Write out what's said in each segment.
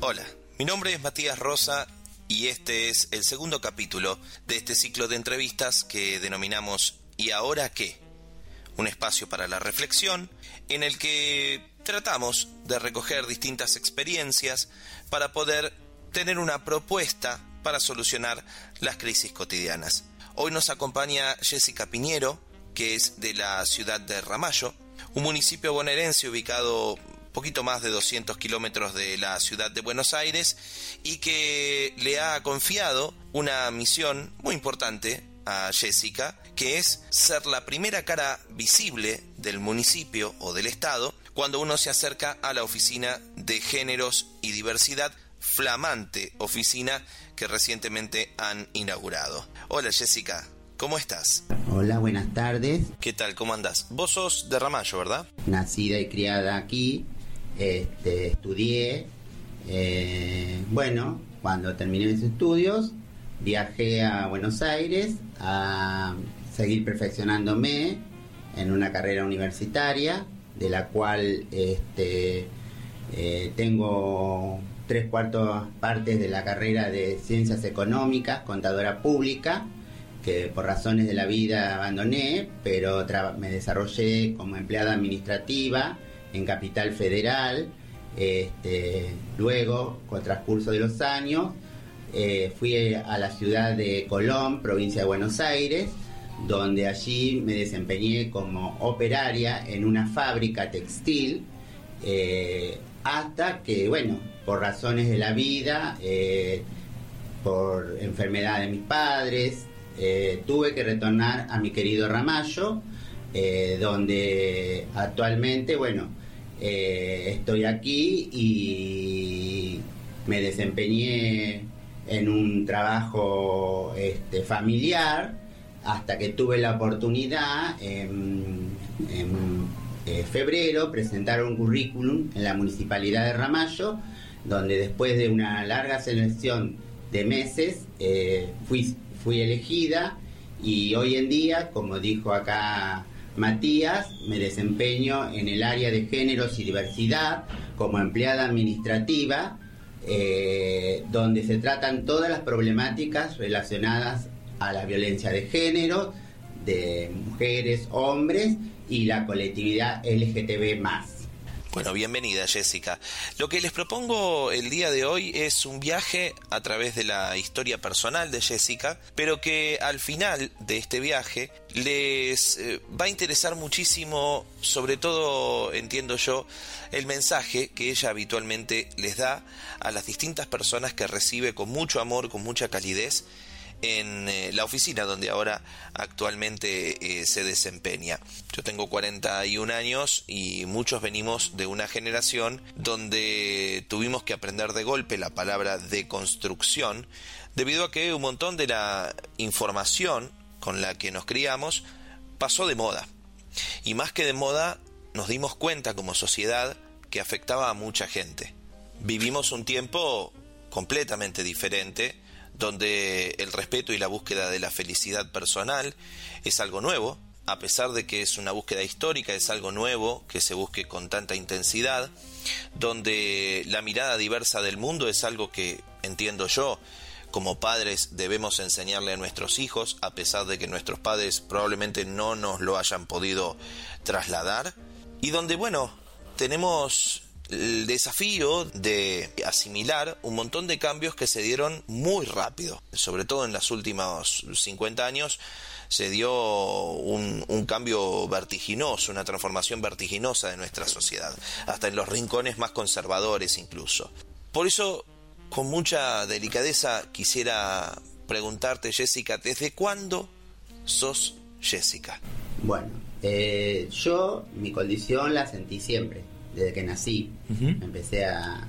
Hola, mi nombre es Matías Rosa y este es el segundo capítulo de este ciclo de entrevistas que denominamos ¿Y ahora qué? Un espacio para la reflexión en el que tratamos de recoger distintas experiencias para poder tener una propuesta para solucionar las crisis cotidianas. Hoy nos acompaña Jessica Piñero, que es de la ciudad de Ramallo, un municipio bonaerense ubicado poquito más de 200 kilómetros de la ciudad de Buenos Aires y que le ha confiado una misión muy importante a Jessica, que es ser la primera cara visible del municipio o del estado cuando uno se acerca a la oficina de géneros y diversidad, flamante oficina que recientemente han inaugurado. Hola Jessica, ¿cómo estás? Hola, buenas tardes. ¿Qué tal? ¿Cómo andás? Vos sos de Ramallo, ¿verdad? Nacida y criada aquí, este, estudié. Eh, bueno, cuando terminé mis estudios, viajé a Buenos Aires a seguir perfeccionándome en una carrera universitaria, de la cual este, eh, tengo tres cuartos partes de la carrera de Ciencias Económicas, Contadora Pública, que por razones de la vida abandoné, pero me desarrollé como empleada administrativa en Capital Federal. Este, luego, con transcurso de los años, eh, fui a la ciudad de Colón, provincia de Buenos Aires, donde allí me desempeñé como operaria en una fábrica textil, eh, hasta que, bueno, por razones de la vida, eh, por enfermedad de mis padres, tuve que retornar a mi querido Ramallo, donde actualmente, bueno, estoy aquí y me desempeñé en un trabajo este, familiar hasta que tuve la oportunidad en, eh, febrero presentar un currículum en la municipalidad de Ramallo, donde después de una larga selección de meses eh, fui, fui elegida y hoy en día, como dijo acá Matías, me desempeño en el área de géneros y diversidad como empleada administrativa eh, donde se tratan todas las problemáticas relacionadas a la violencia de género, de mujeres, hombres y la colectividad LGTB bueno, bienvenida Jessica. Lo que les propongo el día de hoy es un viaje a través de la historia personal de Jessica, pero que al final de este viaje les eh, va a interesar muchísimo, sobre todo, entiendo yo, el mensaje que ella habitualmente les da a las distintas personas que recibe con mucho amor, con mucha calidez en eh, la oficina donde ahora actualmente eh, se desempeña. Yo tengo 41 años y muchos venimos de una generación donde tuvimos que aprender de golpe la palabra deconstrucción debido a que un montón de la información con la que nos criamos pasó de moda. Y más que de moda, nos dimos cuenta como sociedad que afectaba a mucha gente. Vivimos un tiempo completamente diferente donde el respeto y la búsqueda de la felicidad personal es algo nuevo, a pesar de que es una búsqueda histórica, es algo nuevo que se busque con tanta intensidad, donde la mirada diversa del mundo es algo que, entiendo yo, como padres debemos enseñarle a nuestros hijos, a pesar de que nuestros padres probablemente no nos lo hayan podido trasladar, y donde, bueno, tenemos el desafío de asimilar un montón de cambios que se dieron muy rápido, sobre todo en los últimos 50 años se dio un, un, cambio vertiginoso, una transformación vertiginosa de nuestra sociedad, hasta en los rincones más conservadores incluso. Por eso, con mucha delicadeza, quisiera preguntarte, Jessica, ¿desde cuándo sos Jessica? Bueno, eh, yo mi condición la sentí siempre desde que nací. Me empecé a,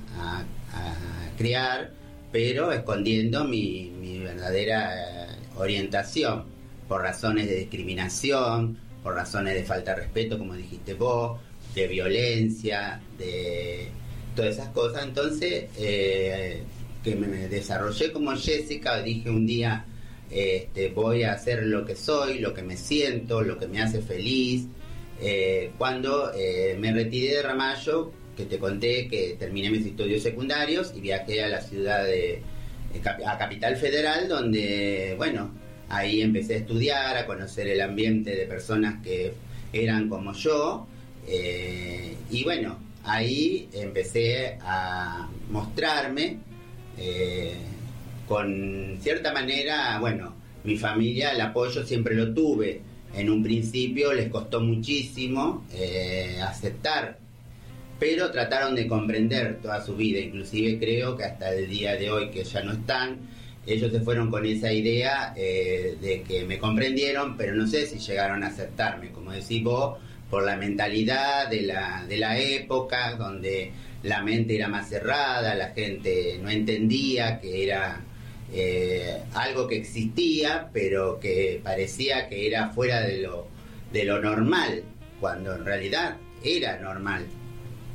criar, pero escondiendo mi, verdadera eh, orientación por razones de discriminación, por razones de falta de respeto, como dijiste vos, de violencia, de todas esas cosas. Entonces, eh, que me desarrollé como Jessica, dije un día, este, voy a hacer lo que soy, lo que me siento, lo que me hace feliz, eh, cuando eh, me retiré de Ramallo, que te conté que terminé mis estudios secundarios y viajé a la ciudad de a Capital Federal, donde, bueno, ahí empecé a estudiar, a conocer el ambiente de personas que eran como yo, y bueno, ahí empecé a mostrarme con cierta manera, bueno, mi familia, el apoyo siempre lo tuve. En un principio les costó muchísimo eh, aceptar, pero trataron de comprender toda su vida. Inclusive creo que hasta el día de hoy, que ya no están, ellos se fueron con esa idea eh, de que me comprendieron, pero no sé si llegaron a aceptarme, como decís vos, por la mentalidad de la, de la época, donde la mente era más cerrada, la gente no entendía que era eh, algo que existía, pero que parecía que era fuera de lo, de lo normal, cuando en realidad era normal,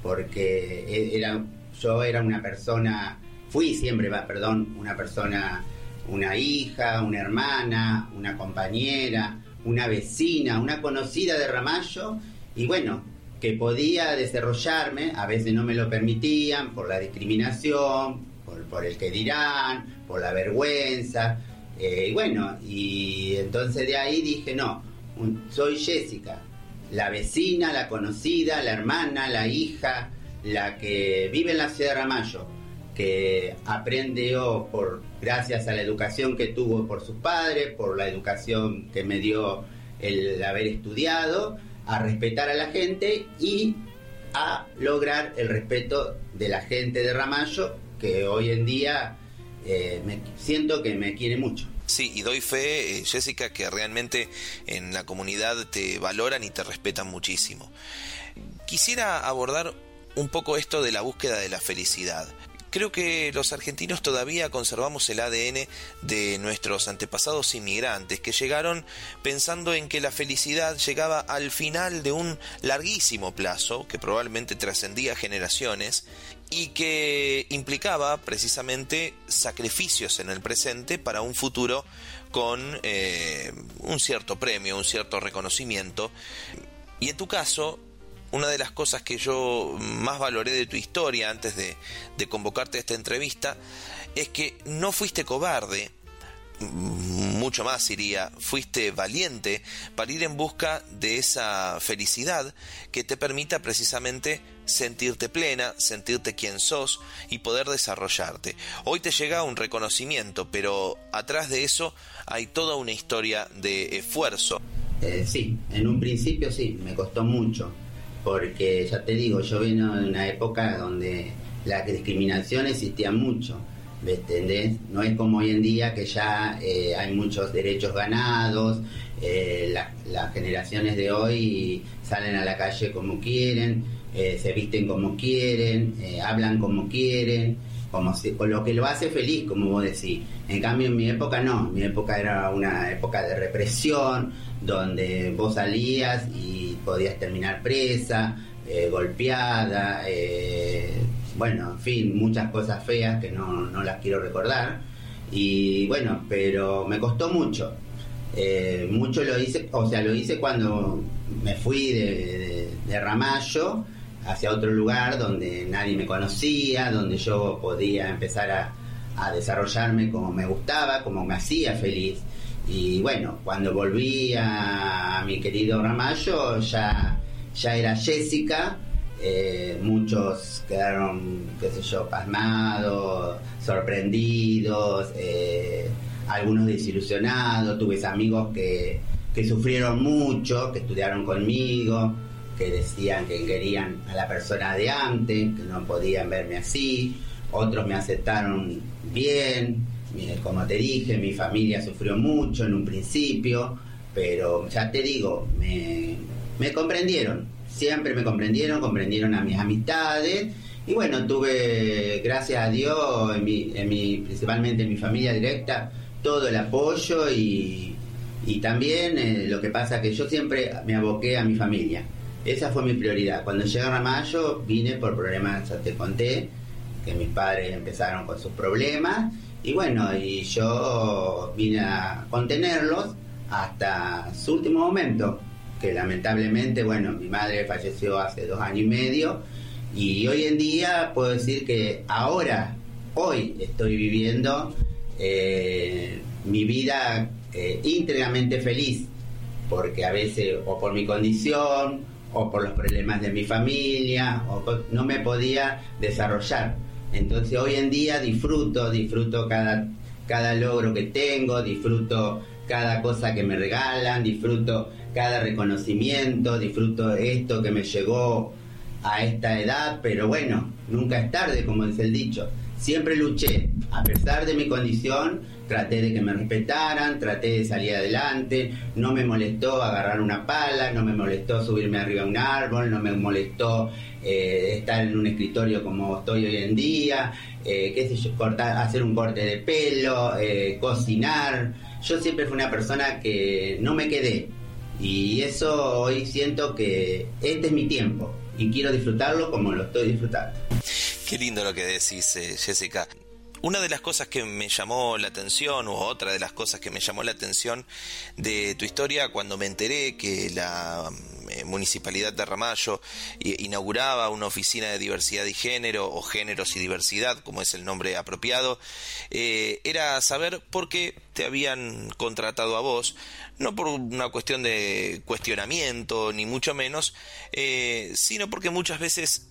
porque e, era, yo era una persona, fui siempre, perdón, una persona, una hija, una hermana, una compañera, una vecina, una conocida de Ramallo, y bueno, que podía desarrollarme, a veces no me lo permitían por la discriminación, por, el que dirán, por la vergüenza. Eh, y bueno, y entonces de ahí dije, no, soy Jessica, la vecina, la conocida, la hermana, la hija, la que vive en la ciudad de Ramallo, que aprendió por gracias a la educación que tuvo por sus padres, por la educación que me dio el haber estudiado, a respetar a la gente y a lograr el respeto de la gente de Ramallo que hoy en día eh, me siento que me quiere mucho. Sí, y doy fe, eh, Jessica, que realmente en la comunidad te valoran y te respetan muchísimo. Quisiera abordar un poco esto de la búsqueda de la felicidad. Creo que los argentinos todavía conservamos el ADN de nuestros antepasados inmigrantes que llegaron pensando en que la felicidad llegaba al final de un larguísimo plazo que probablemente trascendía generaciones y que implicaba precisamente sacrificios en el presente para un futuro con eh, un cierto premio, un cierto reconocimiento. Y en tu caso, una de las cosas que yo más valoré de tu historia antes de, convocarte a esta entrevista es que no fuiste cobarde, mucho más iría, fuiste valiente para ir en busca de esa felicidad que te permita precisamente sentirte plena, sentirte quien sos y poder desarrollarte. Hoy te llega un reconocimiento, pero atrás de eso hay toda una historia de esfuerzo. Eh, sí, en un principio sí, me costó mucho porque ya te digo, yo vino de una época donde la discriminación existía mucho, No es como hoy en día que ya eh, hay muchos derechos ganados, eh, las generaciones de hoy salen a la calle como quieren, eh, se visten como quieren, hablan como quieren, como con lo que lo hace feliz, como vos decís. En cambio, en mi época no, mi época era una época de represión, donde vos salías y podías terminar presa, golpeada, bueno, en fin, muchas cosas feas que no, no, las quiero recordar. Y bueno, pero me costó mucho. Eh, mucho lo hice, o sea, lo hice cuando me fui de, de Ramallo hacia otro lugar donde nadie me conocía, donde yo podía empezar a, desarrollarme como me gustaba, como me hacía feliz. Y bueno, cuando volví a, mi querido Ramallo, ya, ya era Jessica. Eh, muchos quedaron, qué sé yo, pasmados, sorprendidos, eh, algunos desilusionados. Tuve amigos que, que sufrieron mucho, que estudiaron conmigo que decían que querían a la persona de antes, que no podían verme así, otros me aceptaron bien, como te dije, mi familia sufrió mucho en un principio, pero ya te digo, me, me comprendieron, siempre me comprendieron, comprendieron a mis amistades, y bueno, tuve, gracias a Dios, en mi, en mi, principalmente en mi familia directa, todo el apoyo y, y también eh, lo que pasa que yo siempre me aboqué a mi familia. Esa fue mi prioridad. Cuando llegaron a mayo vine por problemas, ya te conté, que mis padres empezaron con sus problemas y bueno, y yo vine a contenerlos hasta su último momento. Que lamentablemente, bueno, mi madre falleció hace dos años y medio y hoy en día puedo decir que ahora, hoy estoy viviendo eh, mi vida eh, íntegramente feliz, porque a veces o por mi condición o por los problemas de mi familia, no me podía desarrollar. Entonces hoy en día disfruto, disfruto cada, cada logro que tengo, disfruto cada cosa que me regalan, disfruto cada reconocimiento, disfruto esto que me llegó a esta edad, pero bueno, nunca es tarde, como dice el dicho. Siempre luché, a pesar de mi condición, traté de que me respetaran, traté de salir adelante, no me molestó agarrar una pala, no me molestó subirme arriba a un árbol, no me molestó eh, estar en un escritorio como estoy hoy en día, eh, qué sé yo, cortar, hacer un corte de pelo, eh, cocinar. Yo siempre fui una persona que no me quedé, y eso hoy siento que este es mi tiempo y quiero disfrutarlo como lo estoy disfrutando. Qué lindo lo que decís, eh, Jessica. Una de las cosas que me llamó la atención, o otra de las cosas que me llamó la atención de tu historia, cuando me enteré que la Municipalidad de Ramallo inauguraba una oficina de diversidad y género, o géneros y diversidad, como es el nombre apropiado, eh, era saber por qué te habían contratado a vos, no por una cuestión de cuestionamiento, ni mucho menos, eh, sino porque muchas veces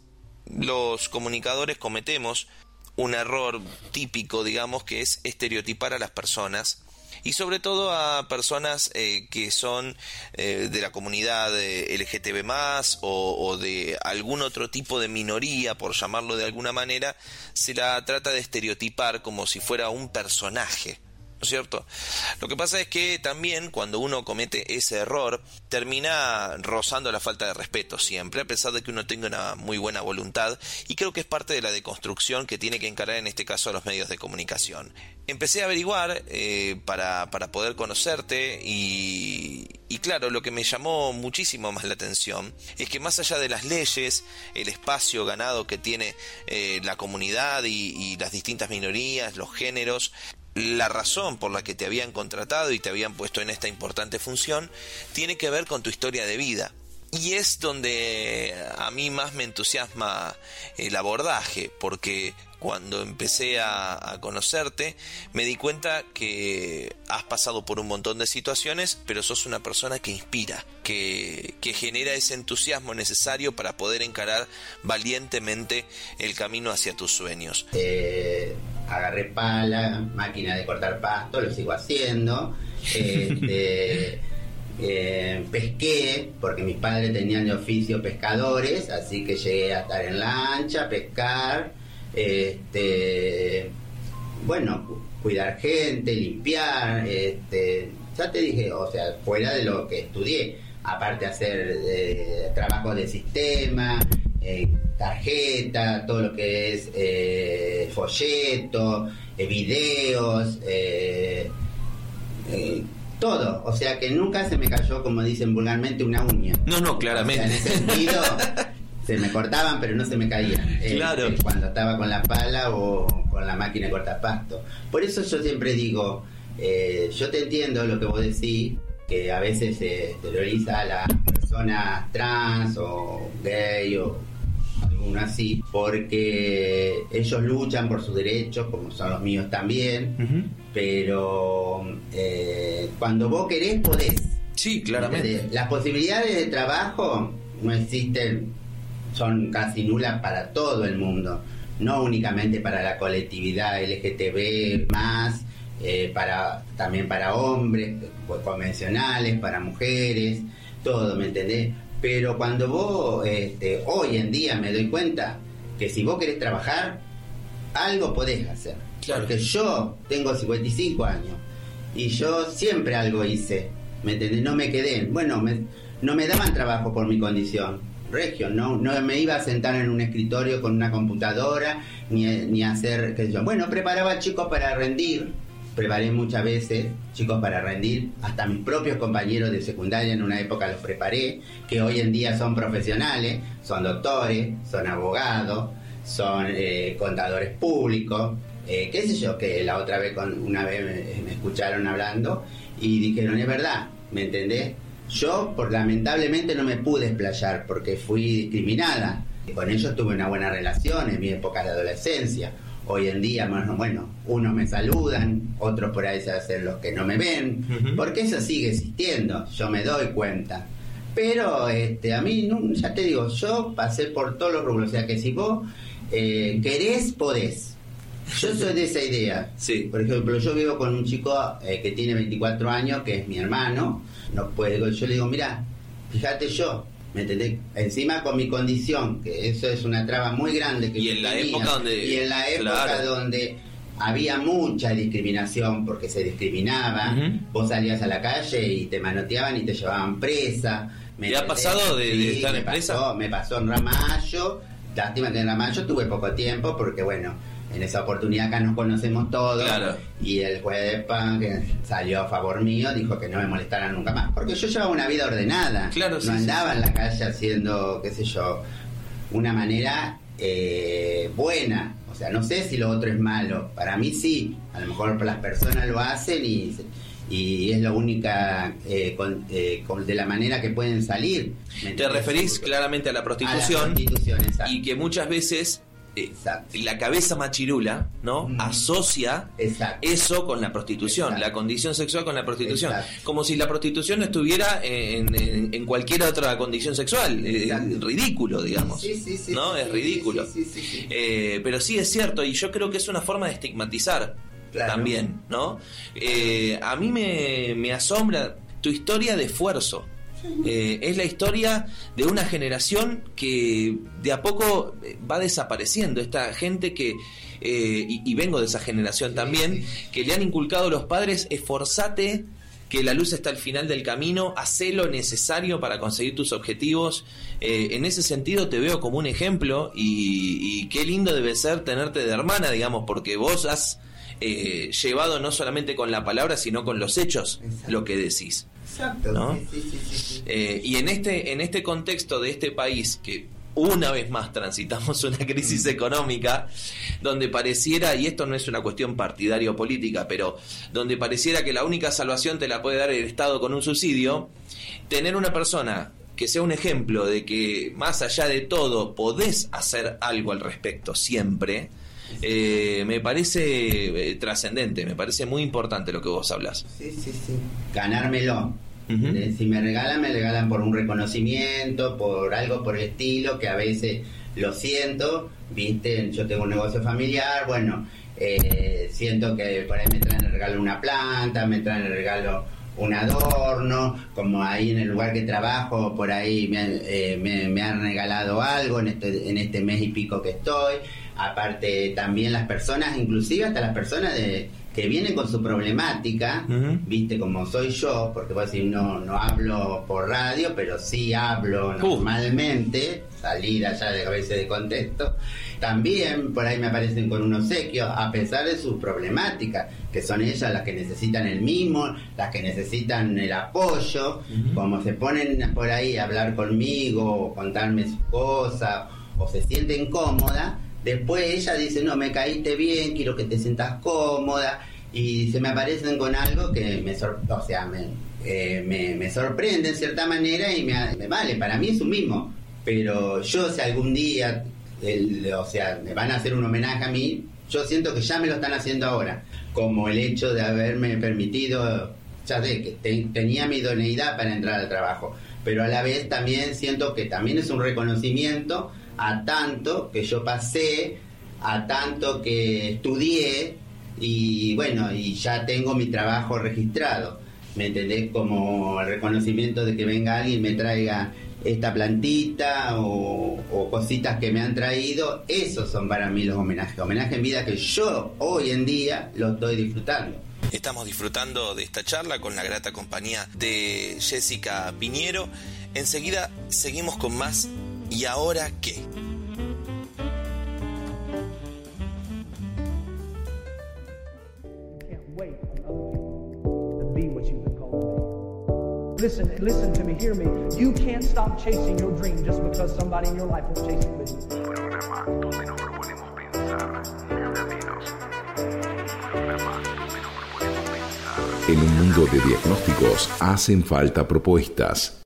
los comunicadores cometemos un error típico, digamos, que es estereotipar a las personas y sobre todo a personas eh, que son eh, de la comunidad LGTB más o, de algún otro tipo de minoría, por llamarlo de alguna manera, se la trata de estereotipar como si fuera un personaje cierto? Lo que pasa es que también cuando uno comete ese error, termina rozando la falta de respeto siempre, a pesar de que uno tenga una muy buena voluntad, y creo que es parte de la deconstrucción que tiene que encarar en este caso a los medios de comunicación. Empecé a averiguar eh, para, para, poder conocerte y, y claro, lo que me llamó muchísimo más la atención es que más allá de las leyes, el espacio ganado que tiene eh, la comunidad y las distintas minorías, los géneros, la razón por la que te habían contratado y te habían puesto en esta importante función tiene que ver con tu historia de vida. Y es donde a mí más me entusiasma el abordaje, porque cuando empecé a, conocerte me di cuenta que has pasado por un montón de situaciones, pero sos una persona que inspira, que, que genera ese entusiasmo necesario para poder encarar valientemente el camino hacia tus sueños. Eh, agarré pala, máquina de cortar pasto, lo sigo haciendo. Este, eh, pesqué, porque mis padres tenían de oficio pescadores, así que llegué a estar en lancha, pescar, este, bueno, cuidar gente, limpiar, este, ya te dije, o sea, fuera de lo que estudié, aparte hacer eh, trabajo de sistema, eh, tarjeta, todo lo que es eh, folleto, eh, videos, eh, todo. O sea que nunca se me cayó, como dicen vulgarmente, una uña. No, no, claramente. en ese sentido, se me cortaban, pero no se me caían. Claro. cuando estaba con la pala o con la máquina de cortapasto. Por eso yo siempre digo, yo te entiendo lo que vos decís, que a veces se exterioriza a las personas trans o gay o así, porque ellos luchan por sus derechos, como son los míos también, pero eh, cuando vos querés, podés. Sí, claramente. Las posibilidades de trabajo no existen, son casi nulas para todo el mundo, no únicamente para la colectividad LGTB más, eh, para también para hombres pues, convencionales, para mujeres, todo, ¿me entendés? Pero cuando vos, este, hoy en día me doy cuenta que si vos querés trabajar, algo podés hacer. Porque yo tengo 55 años y yo siempre algo hice, ¿me entendés? No me quedé. Bueno, no me daban trabajo por mi condición. Regio, no, no me iba a sentar en un escritorio con una computadora ni, ni hacer, qué sé yo. Bueno, preparaba chicos para rendir, preparé muchas veces chicos para rendir, hasta mis propios compañeros de secundaria en una época los preparé, que hoy en día son profesionales, son doctores, son abogados, son eh, contadores públicos, eh, qué sé yo, que la otra vez, con, una vez me, escucharon hablando y dijeron, es verdad, ¿me entendés? Yo, por, lamentablemente, no me pude explayar porque fui discriminada. Con ellos tuve una buena relación en mi época de adolescencia. Hoy en día, bueno, unos me saludan, otros por ahí se hacen los que no me ven, porque eso sigue existiendo, yo me doy cuenta. Pero este, a mí, ya te digo, yo pasé por todos los rubros, o sea que si vos eh, querés, podés. Yo soy de esa idea. Sí. Por ejemplo, yo vivo con un chico eh, que tiene 24 años, que es mi hermano. No puede, yo le digo, mira, fíjate yo, ¿me entendés? Encima con mi condición, que eso es una traba muy grande que y en la época donde y en la época donde había mucha discriminación porque se discriminaba, vos salías a la calle y te manoteaban y te llevaban presa. ¿Me ha pasado de, estar en presa? me pasó en Ramallo, lástima que en Ramallo tuve poco tiempo porque bueno, en esa oportunidad acá nos conocemos todos y el juez de PAN que salió a favor mío dijo que no me molestaran nunca más porque yo llevaba una vida ordenada. Claro, no andaba en la calle haciendo qué sé yo una manera eh, buena. O sea no sé si lo otro es malo. Para mí sí. A lo mejor las personas lo hacen y y es la única eh, eh, de la manera que pueden salir. Te referís claramente a la prostitución, y que muchas veces eh, la cabeza machirula, ¿no? Asocia eso con la prostitución, la condición sexual con la prostitución. Como si la prostitución no estuviera en, cualquier otra condición sexual. ridículo, digamos. ¿No? es ridículo. pero sí es cierto, y yo creo que es una forma de estigmatizar también, ¿no? Eh, a mí me, me asombra tu historia de esfuerzo. Eh, es la historia de una generación que de a poco eh, va desapareciendo. Esta gente que, y, vengo de esa generación también, que le han inculcado los padres, esforzate, que la luz está al final del camino, haz lo necesario para conseguir tus objetivos. en ese sentido te veo como un ejemplo y, y, qué lindo debe ser tenerte de hermana, digamos, porque vos has eh, llevado no solamente con la palabra, sino con los hechos, lo que decís. Exacto. Eh, y en este, en este contexto de este país que una vez más transitamos una crisis económica donde pareciera, y esto no es una cuestión partidaria o política, pero donde pareciera que la única salvación te la puede dar el Estado con un subsidio, tener una persona que sea un ejemplo de que más allá de todo podés hacer algo al respecto siempre, eh, me parece eh, trascendente, me parece muy importante lo que vos hablas. Sí, sí, sí. Ganármelo. Eh, si me regalan, me regalan por un reconocimiento, por algo por el estilo, que a veces lo siento, viste, yo tengo un negocio familiar, bueno, siento que por ahí me traen el regalo una planta, me traen el regalo un adorno, como ahí en el lugar que trabajo, por ahí me, me, han regalado algo en este, en este mes y pico que estoy aparte también las personas, inclusive hasta las personas de, que vienen con su problemática, viste como soy yo, porque vos decir no, no hablo por radio, pero sí hablo normalmente, salida ya de a veces de contexto, también por ahí me aparecen con un obsequio, a pesar de su problemática, que son ellas las que necesitan el mismo, las que necesitan el apoyo, como se ponen por ahí a hablar conmigo, contarme sus cosas, o se sienten cómodas, Después ella dice, no, me caíste bien, quiero que te sientas cómoda. Y se me aparecen con algo que me, o sea, eh, me, me, sorprende en cierta manera y me, vale, para mí es un mismo. Pero yo si algún día, o sea, me van a hacer un homenaje a mí, yo siento que ya me lo están haciendo ahora. Como el hecho de haberme permitido, ya sé, que tenía mi idoneidad para entrar al trabajo. Pero a la vez también siento que también es un reconocimiento a tanto que yo pasé, a tanto que estudié y bueno, y ya tengo mi trabajo registrado. ¿Me entendés? Como el reconocimiento de que venga alguien y me traiga esta plantita o, o, cositas que me han traído, esos son para mí los homenajes. Homenaje en vida que yo hoy en día lo estoy disfrutando. Estamos disfrutando de esta charla con la grata compañía de Jessica Piñero. Enseguida seguimos con más ¿Y ahora qué? Listen, listen to me, hear me. You can't stop chasing your dream just because somebody in your life won't chase it with you. En un mundo mundo de diagnósticos hacen falta propuestas.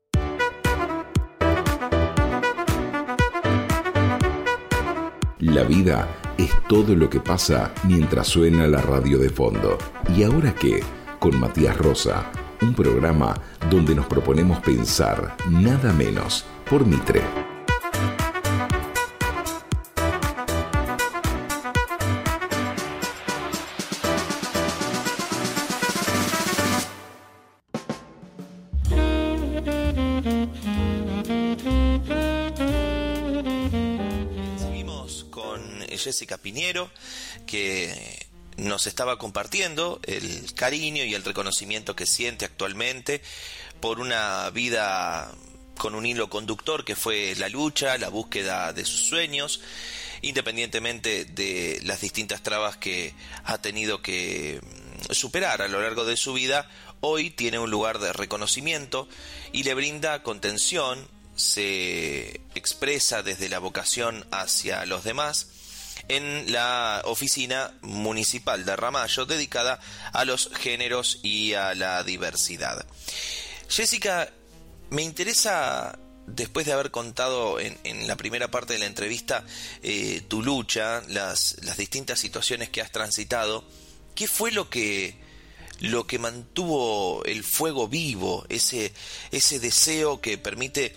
La vida es todo lo que pasa mientras suena la radio de fondo. ¿Y ahora qué? Con Matías Rosa, un programa donde nos proponemos pensar nada menos por Mitre. Nos estaba compartiendo el cariño y el reconocimiento que siente actualmente por una vida con un hilo conductor que fue la lucha, la búsqueda de sus sueños, independientemente de las distintas trabas que ha tenido que mm, superar a lo largo de su vida, hoy tiene un lugar de reconocimiento y le brinda contención, se expresa desde la vocación hacia los demás en la oficina municipal de Ramallo dedicada a los géneros y a la diversidad. Jessica, me interesa, después de haber contado en, en la primera parte de la entrevista eh, tu lucha, las, las distintas situaciones que has transitado, ¿qué fue lo que, lo que mantuvo el fuego vivo, ese, ese deseo que permite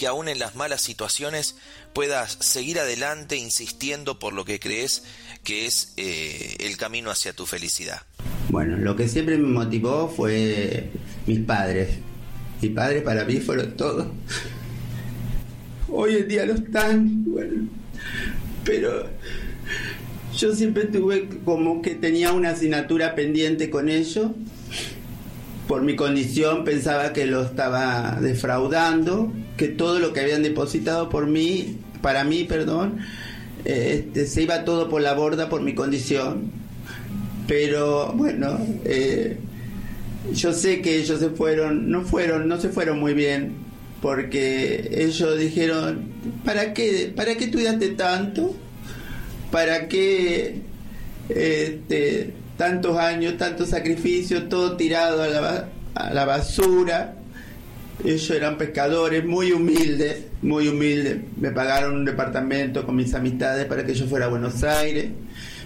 que aún en las malas situaciones puedas seguir adelante insistiendo por lo que crees que es eh, el camino hacia tu felicidad? Bueno, lo que siempre me motivó fue mis padres. Mis padres para mí fueron todo. Hoy en día no están, bueno, pero yo siempre tuve como que tenía una asignatura pendiente con ellos. Por mi condición pensaba que lo estaba defraudando, que todo lo que habían depositado por mí, para mí, perdón, este, se iba todo por la borda por mi condición. Pero bueno, eh, yo sé que ellos se fueron, no fueron, no se fueron muy bien, porque ellos dijeron, ¿para qué, para qué estudiaste tanto? ¿Para qué este, tantos años, tantos sacrificios, todo tirado a la basura? Ellos eran pescadores muy humildes, muy humildes. Me pagaron un departamento con mis amistades para que yo fuera a Buenos Aires.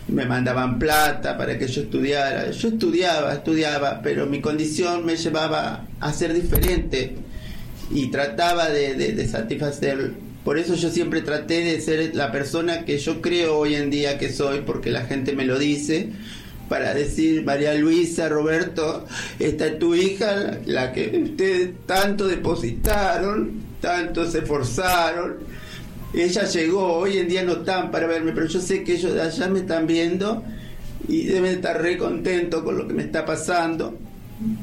Me mandaban plata para que yo estudiara. Yo estudiaba, estudiaba, pero mi condición me llevaba a ser diferente y trataba de, de, de satisfacer. Por eso yo siempre traté de ser la persona que yo creo hoy en día que soy, porque la gente me lo dice para decir, María Luisa, Roberto, esta es tu hija, la que ustedes tanto depositaron, tanto se esforzaron. Ella llegó, hoy en día no están para verme, pero yo sé que ellos de allá me están viendo y deben estar re contentos con lo que me está pasando,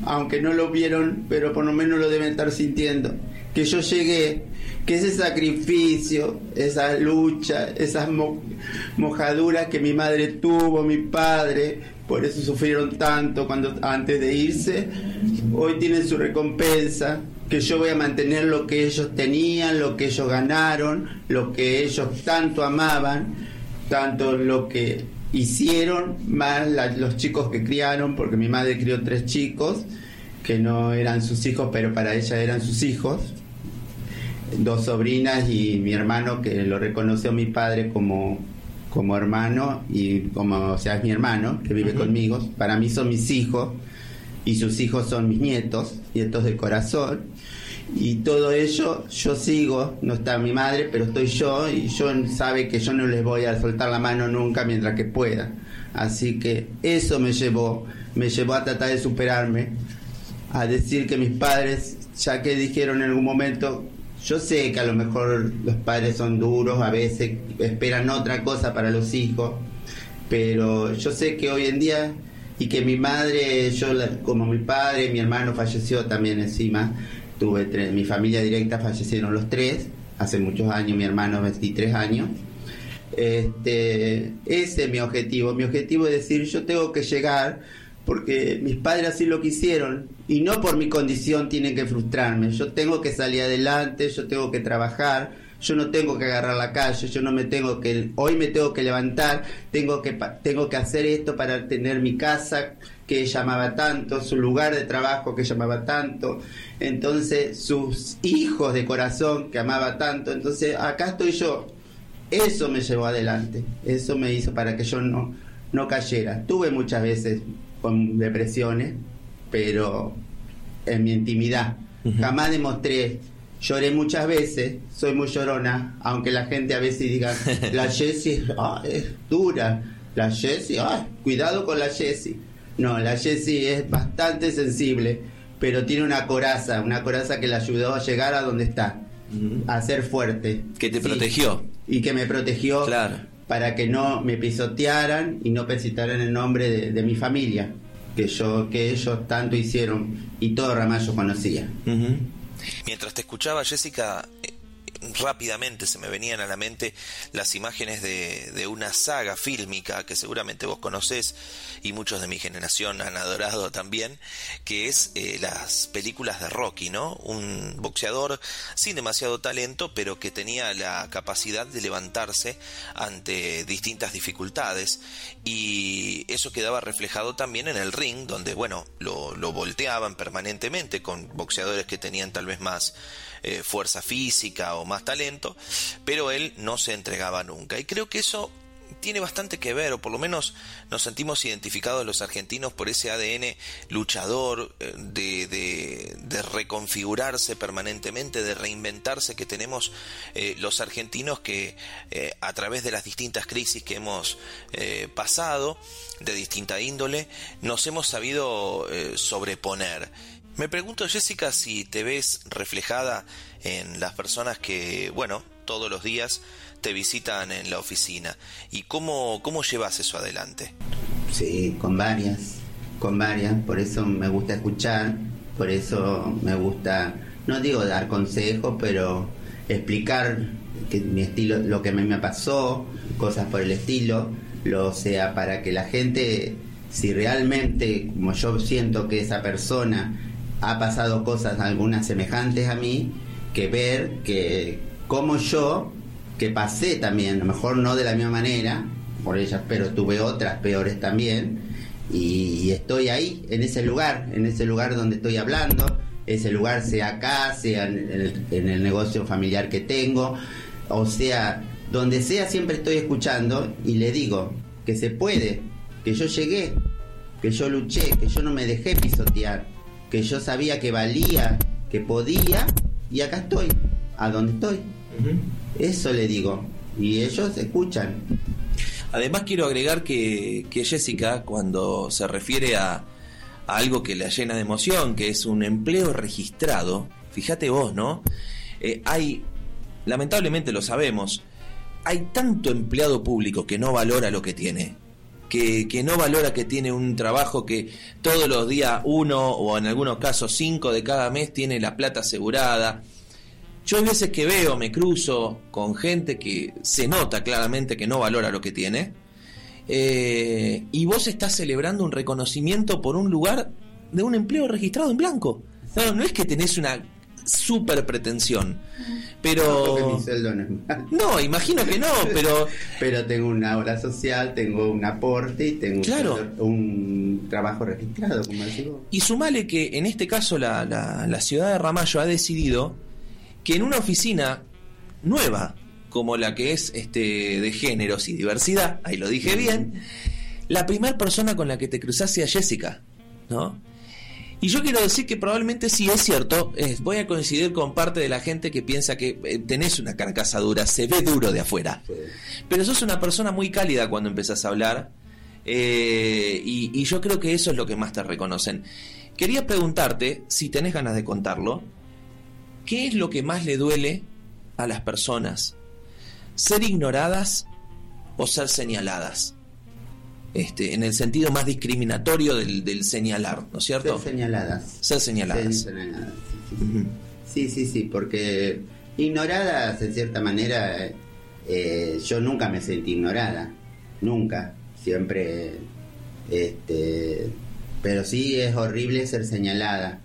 aunque no lo vieron, pero por lo menos lo deben estar sintiendo. Que yo llegué, que ese sacrificio, esa lucha, esas mo mojaduras que mi madre tuvo, mi padre, por eso sufrieron tanto cuando antes de irse, hoy tienen su recompensa, que yo voy a mantener lo que ellos tenían, lo que ellos ganaron, lo que ellos tanto amaban, tanto lo que hicieron, más los chicos que criaron, porque mi madre crió tres chicos, que no eran sus hijos, pero para ella eran sus hijos, dos sobrinas y mi hermano que lo reconoció mi padre como, como hermano y como, o sea, es mi hermano que vive uh -huh. conmigo. Para mí son mis hijos y sus hijos son mis nietos, nietos del corazón. Y todo ello yo sigo, no está mi madre, pero estoy yo y yo sabe que yo no les voy a soltar la mano nunca mientras que pueda. Así que eso me llevó, me llevó a tratar de superarme, a decir que mis padres, ya que dijeron en algún momento yo sé que a lo mejor los padres son duros, a veces esperan otra cosa para los hijos, pero yo sé que hoy en día y que mi madre, yo como mi padre, mi hermano falleció también encima, tuve tres, mi familia directa fallecieron los tres, hace muchos años, mi hermano 23 años. Este, ese es mi objetivo, mi objetivo es decir, yo tengo que llegar porque mis padres así lo quisieron y no por mi condición tienen que frustrarme. Yo tengo que salir adelante, yo tengo que trabajar, yo no tengo que agarrar la calle, yo no me tengo que, hoy me tengo que levantar, tengo que, tengo que hacer esto para tener mi casa que llamaba tanto, su lugar de trabajo que llamaba tanto, entonces sus hijos de corazón que amaba tanto, entonces acá estoy yo. Eso me llevó adelante, eso me hizo para que yo no, no cayera. Tuve muchas veces con depresiones, pero en mi intimidad. Jamás demostré lloré muchas veces, soy muy llorona, aunque la gente a veces diga, la Jessie ah, es dura, la Jessie, ah, cuidado con la Jessie. No, la Jessie es bastante sensible, pero tiene una coraza, una coraza que la ayudó a llegar a donde está, a ser fuerte. Que te protegió. Y que me protegió claro. Para que no me pisotearan y no pisotearan el nombre de, mi familia, que, yo, que ellos tanto hicieron y todo Ramallo conocía. Mientras te escuchaba, Jessica, rápidamente se me venían a la mente las imágenes de, de, una saga fílmica que seguramente vos conocés y muchos de mi generación han adorado también, que es eh, las películas de Rocky, ¿no? Un boxeador sin demasiado talento, pero que tenía la capacidad de levantarse ante distintas dificultades y eso quedaba reflejado también en el ring, donde, bueno, lo, lo volteaban permanentemente con boxeadores que tenían tal vez más eh, fuerza física o más talento, pero él no se entregaba nunca. Y creo que eso tiene bastante que ver, o por lo menos nos sentimos identificados los argentinos por ese ADN luchador, eh, de, de, reconfigurarse permanentemente, de reinventarse que tenemos eh, los argentinos que a través de las distintas crisis que hemos pasado, de distinta índole, nos hemos sabido sobreponer. Me pregunto, Jessica, si te ves reflejada en las personas que, bueno, todos los días te visitan en la oficina. ¿Y cómo, cómo llevas eso adelante? Sí, con varias, con varias. Por eso me gusta escuchar, por eso me gusta, no digo dar consejos, pero explicar que mi estilo, lo que me pasó, cosas por el estilo, lo sea para que la gente, si realmente, como yo siento que esa persona ha pasado cosas algunas semejantes a mí, que ver que como yo, que pasé también, a lo mejor no de la misma manera, por ellas, pero tuve otras peores también, y, estoy ahí, en ese lugar, en ese lugar donde estoy hablando, ese lugar sea acá, sea en el, negocio familiar que tengo, o sea, donde sea siempre estoy escuchando y le digo que se puede, que yo llegué, que yo luché, que yo no me dejé pisotear que yo sabía que valía, que podía, y acá estoy, a donde estoy. Eso le digo, y ellos escuchan. Además quiero agregar que, Jessica, cuando se refiere a, a, algo que la llena de emoción, que es un empleo registrado, fíjate vos, ¿no? Eh, hay, lamentablemente lo sabemos, hay tanto empleado público que no valora lo que tiene que, no valora que tiene un trabajo que todos los días uno o en algunos casos cinco de cada mes tiene la plata asegurada. Yo hay veces que veo, me cruzo con gente que se nota claramente que no valora lo que tiene. Eh, y vos estás celebrando un reconocimiento por un lugar de un empleo registrado en blanco. No, no es que tenés una super pretensión. Pero. No, imagino que no, pero. pero tengo una obra social, tengo un aporte y tengo un, trabajo registrado, como digo. Y sumale que en este caso la, la, ciudad de Ramallo ha decidido que en una oficina nueva, como la que es este de géneros y diversidad, ahí lo dije bien, la primera persona con la que te cruzás sea Jessica, ¿no? Y yo quiero decir que probablemente sí es cierto, voy a coincidir con parte de la gente que piensa que eh, tenés una carcasa dura, se ve duro de afuera. Pero sos una persona muy cálida cuando empezás a hablar eh, y, yo creo que eso es lo que más te reconocen. Quería preguntarte, si tenés ganas de contarlo, ¿qué es lo que más le duele a las personas? ¿Ser ignoradas o ser señaladas? Este, en el sentido más discriminatorio del, señalar, ¿no es cierto? Ser señaladas. Ser señaladas. sí, sí, sí, porque ignoradas, en cierta manera, eh, yo nunca me sentí ignorada, nunca, siempre, este, pero sí es horrible ser señalada,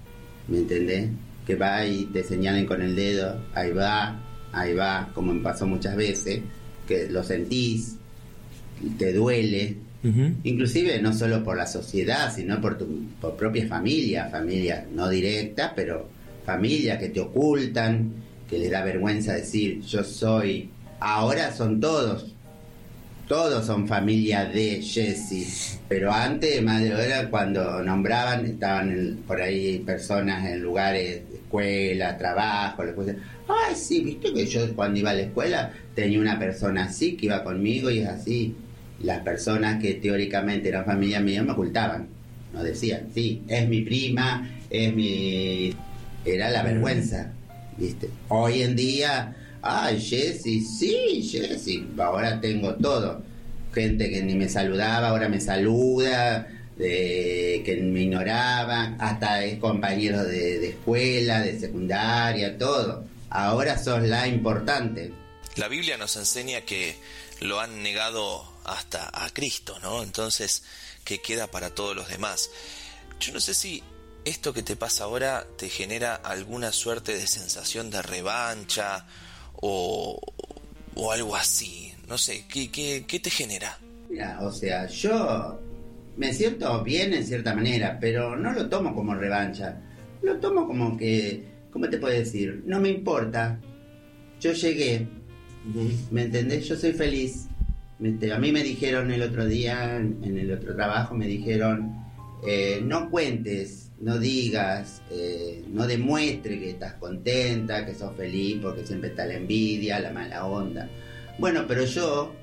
¿me entendés? Que va y te señalen con el dedo, ahí va, ahí va, como me pasó muchas veces, que lo sentís, te duele, inclusive no solo por la sociedad, sino por tu por propia familia, familia no directa, pero familia que te ocultan, que les da vergüenza decir yo soy, ahora son todos, todos son familia de Jesse, pero antes, madre era cuando nombraban, estaban por ahí personas en lugares, escuela, trabajo, ay, sí, viste que yo cuando iba a la escuela tenía una persona así que iba conmigo y es así. Las personas que teóricamente eran familia mía me ocultaban, no decían, sí, es mi prima, es mi... Era la vergüenza, viste. Hoy en día ay, Jessy, sí, Jessy, ahora tengo todo. Gente que ni me saludaba, ahora me saluda, de, que me ignoraba, hasta es compañero de, escuela, de secundaria, todo. Ahora sos la importante. La Biblia nos enseña que lo han negado hasta a Cristo, ¿no? Entonces, ¿qué queda para todos los demás? Yo no sé si esto que te pasa ahora te genera alguna suerte de sensación de revancha o, algo así. No sé, ¿qué, qué, te genera? Mira, o sea, yo me siento bien en cierta manera, pero no lo tomo como revancha. Lo tomo como que, ¿cómo te puedo decir? No me importa. Yo llegué, ¿me entendés? Yo soy feliz. A mí me dijeron el otro día, en el otro trabajo, me dijeron, eh, no cuentes no digas, eh, no demuestre que estás contenta, que sos feliz, porque siempre está la envidia, la mala onda. Bueno, pero yo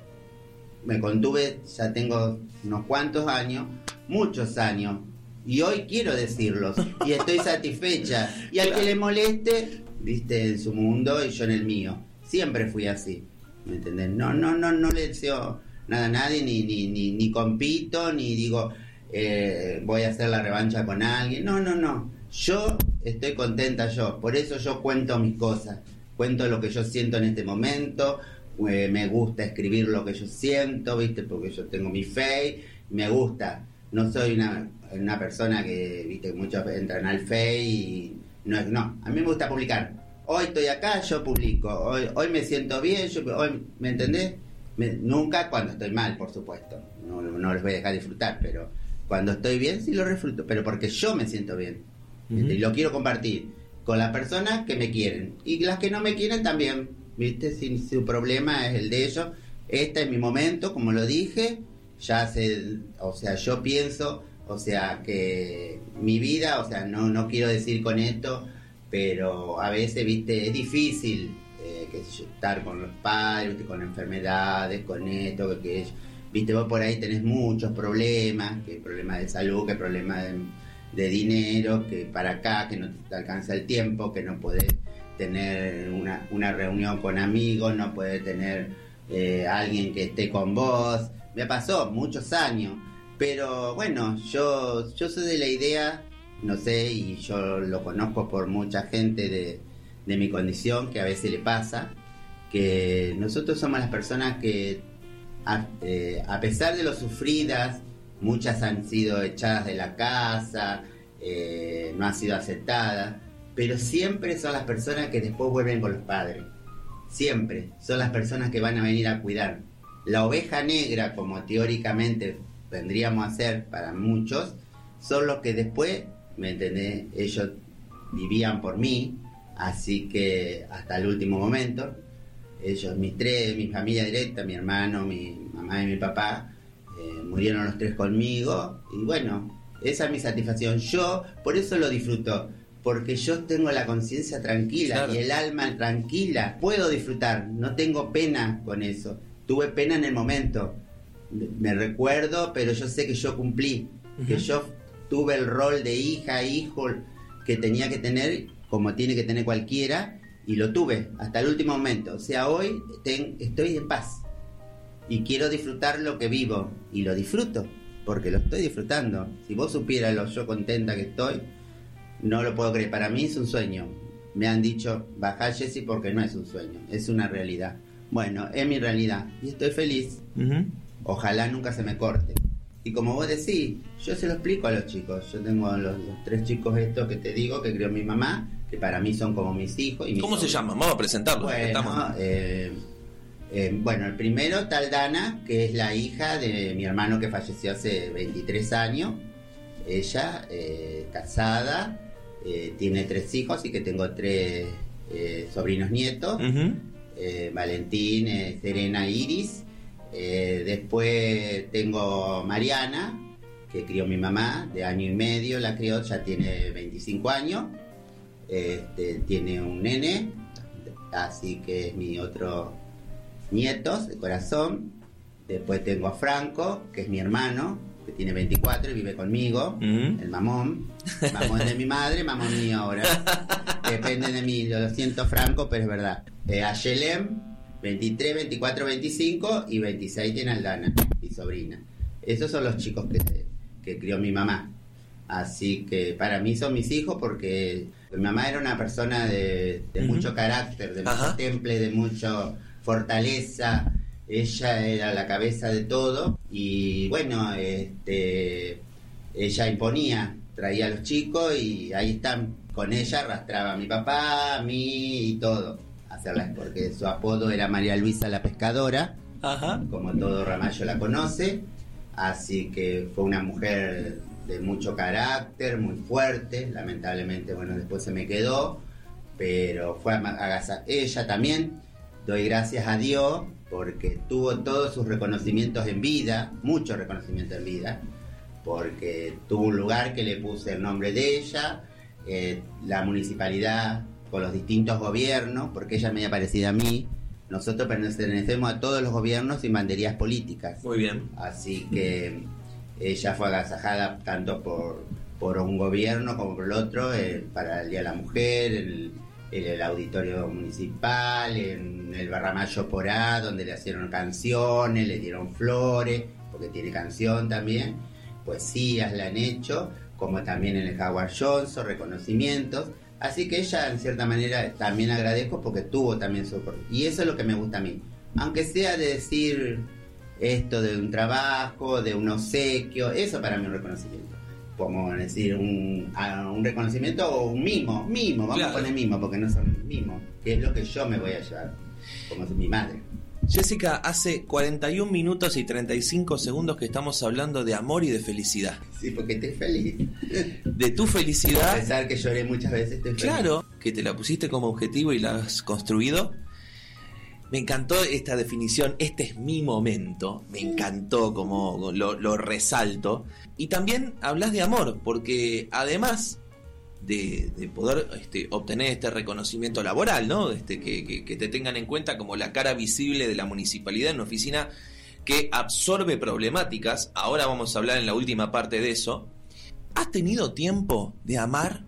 me contuve, ya tengo unos cuantos años, muchos años, y hoy quiero decirlos, y estoy satisfecha. Y al que le moleste, viste, en su mundo y yo en el mío. Siempre fui así, No, no, no, no le deseo nada a nadie, ni, ni, ni, compito, ni digo, eh, voy a hacer la revancha con alguien. No, no, no. Yo estoy contenta yo. Por eso yo cuento mis cosas. Cuento lo que yo siento en este momento. Eh, me gusta escribir lo que yo siento, ¿viste? Porque yo tengo mi fe. Me gusta. No soy una, una persona que, ¿viste? Muchos entran al fe y no. No, a mí me gusta publicar. Hoy estoy acá, yo publico. Hoy, hoy me siento bien, yo, hoy, ¿me entendés? nunca cuando estoy mal, por supuesto. No, no les voy a dejar disfrutar, pero cuando estoy bien, sí lo disfruto, pero porque yo me siento bien. Y lo quiero compartir con las personas que me quieren. Y las que no me quieren también, ¿viste? Si su problema es el de ellos. Este es mi momento, como lo dije. Ya se, o sea, yo pienso, o sea, que mi vida, o sea, no, no quiero decir con esto, pero a veces, ¿viste? Es difícil eh, que estar con los padres, con enfermedades, con esto, que, Viste, vos por ahí tenés muchos problemas, que problemas de salud, que problemas de, dinero, que para acá, que no te alcanza el tiempo, que no podés tener una, reunión con amigos, no podés tener eh, alguien que esté con vos. Me pasó muchos años, pero bueno, yo, yo soy de la idea, no sé, y yo lo conozco por mucha gente de, de mi condición, que a veces le pasa, que nosotros somos las personas que eh, a, pesar de lo sufridas, muchas han sido echadas de la casa, eh, no han sido aceptadas, pero siempre son las personas que después vuelven con los padres. Siempre son las personas que van a venir a cuidar. La oveja negra, como teóricamente vendríamos a ser para muchos, son los que después, ¿me entendés? Ellos vivían por mí, así que hasta el último momento, ellos, mis tres, mi familia directa, mi hermano, mi mamá y mi papá, eh, murieron los tres conmigo y bueno, esa es mi satisfacción. Yo por eso lo disfruto, porque yo tengo la conciencia tranquila y el alma tranquila. Puedo disfrutar, no tengo pena con eso. Tuve pena en el momento, me recuerdo, pero yo sé que yo cumplí, que yo tuve el rol de hija, hijo que tenía que tener, como tiene que tener cualquiera, y lo tuve hasta el último momento. O sea, hoy estoy en paz y quiero disfrutar lo que vivo y lo disfruto porque lo estoy disfrutando. Si vos supieras lo yo contenta que estoy, no lo puedo creer. Para mí es un sueño. Me han dicho, baja Jessy porque no es un sueño, es una realidad. Bueno, es mi realidad y estoy feliz. Ojalá nunca se me corte. Y como vos decís, yo se lo explico a los chicos. Yo tengo los, los tres chicos estos que te digo que crió mi mamá, que para mí son como mis hijos. Y mis ¿Cómo se llaman? Vamos a presentarlos. Bueno, eh, eh, bueno, el primero, Taldana, que es la hija de mi hermano que falleció hace 23 años. Ella, eh, casada, eh, tiene tres hijos y que tengo tres sobrinos nietos. Valentín, Serena, Iris. Eh, después tengo Mariana, que crió mi mamá, de año y medio la crió, ya tiene 25 años. Este, tiene un nene, así que es mi otro nietos de corazón. Después tengo a Franco, que es mi hermano, que tiene 24 y vive conmigo. Ujú. El mamón. Mamón de mi madre, mamón mío ahora. Depende de mí, yo lo siento Franco, pero es verdad. Eh, a Yelem, 23, 24, 25 y 26 tiene Aldana, mi sobrina. Esos son los chicos que, que crió mi mamá. Así que para mí son mis hijos porque mi mamá era una persona de, mucho carácter, de mucho temple, de mucha fortaleza. Ella era la cabeza de todo y bueno, este, ella imponía, traía a los chicos y ahí están. Con ella arrastraba a mi papá, a mí y todo. A Hacerlas, porque su apodo era María Luisa la Pescadora. Ajá. como todo Ramallo la conoce, así que fue una mujer de mucho carácter, muy fuerte, lamentablemente, bueno, después se me quedó, pero fue agasa- ella también, doy gracias a Dios porque tuvo todos sus reconocimientos en vida, muchos reconocimientos en vida, porque tuvo un lugar que le puse el nombre de ella, eh, la municipalidad con los distintos gobiernos, porque ella es media parecida a mí, nosotros pertenecemos a todos los gobiernos y banderías políticas. Muy bien. Así que ella fue agasajada tanto por, por un gobierno como por el otro, eh, para el Día de la Mujer, el, en el auditorio municipal, en el Barramayo Porá, donde le hicieron canciones, le dieron flores, porque tiene canción también, poesías le han hecho, como también en el Howard Johnson, reconocimientos. Así que ella, en cierta manera, también agradezco porque tuvo también su... Y eso es lo que me gusta a mí. Aunque sea de decir esto de un trabajo, de un obsequio, eso para mí es un reconocimiento. Como decir un, un reconocimiento o un mimo, mimo, vamos Claro. a poner mimo porque no son mimos, que es lo que yo me voy a llevar, como mi madre. Jessica, hace 41 minutos y 35 segundos que estamos hablando de amor y de felicidad. Sí, porque estoy feliz. De tu A felicidad, pesar que lloré muchas veces, estoy feliz. claro, que te la pusiste como objetivo y la has construido. Me encantó esta definición, este es mi momento, me encantó como lo, lo resalto. Y también hablas de amor, porque además de, de poder este, obtener este reconocimiento laboral, ¿no? Este, que, que- que te tengan en cuenta como la cara visible de la municipalidad en una oficina que absorbe problemáticas, ahora vamos a hablar en la última parte de eso. ¿Has tenido tiempo de amar?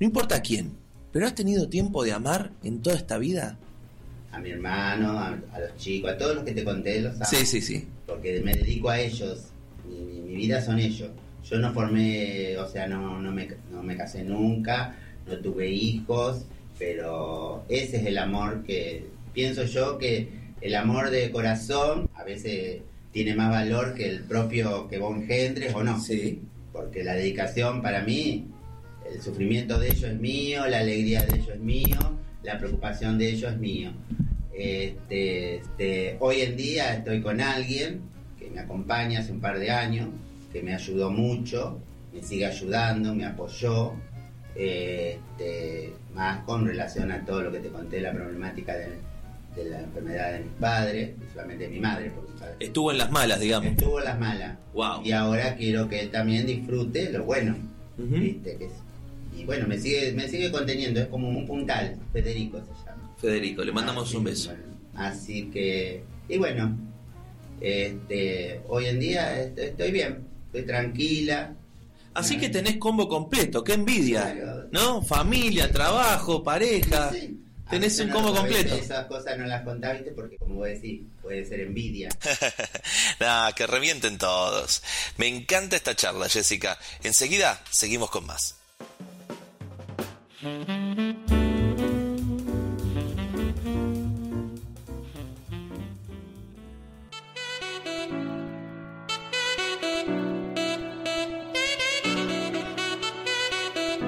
No importa quién, pero ¿has tenido tiempo de amar en toda esta vida? A mi hermano, a, a los chicos, a todos los que te conté, los amo. Sí, sí, sí. porque me dedico a ellos, mi, mi- mi vida son ellos. Yo no formé, o sea, no, no, me, no me casé nunca, no tuve hijos, pero ese es el amor que pienso yo que el amor de corazón a veces tiene más valor que el propio que vos engendres o no. Sí. Porque la dedicación para mí, el sufrimiento de ellos es mío, la alegría de ellos es mío, la preocupación de ellos es mío. Este, este, hoy en día estoy con alguien que me acompaña hace un par de años, que me ayudó mucho, me sigue ayudando, me apoyó, este, más con relación a todo lo que te conté, la problemática de, de la enfermedad de mis padres, principalmente de mi madre, porque mi padre Estuvo en las malas, digamos. estuvo en las malas. Wow. Y ahora quiero que él también disfrute lo bueno. ¿viste? Que es- y bueno, me sigue, me sigue conteniendo, es como un puntal, Federico se llama. Federico, le mandamos Así, un beso. bueno, así que, y bueno, este, hoy en día est- estoy bien, estoy tranquila. Así que tenés combo completo, qué envidia. ¿No? Familia, trabajo, pareja. Tenés un combo completo. Esas cosas no las contás, ¿viste? Porque como vos decís, puede ser envidia. Nah, que revienten todos. Me encanta esta charla, Jessica. Enseguida seguimos con más.